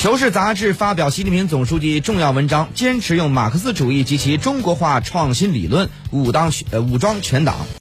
求是杂志发表习近平总书记重要文章，坚持用马克思主义及其中国化创新理论武当呃武装全党。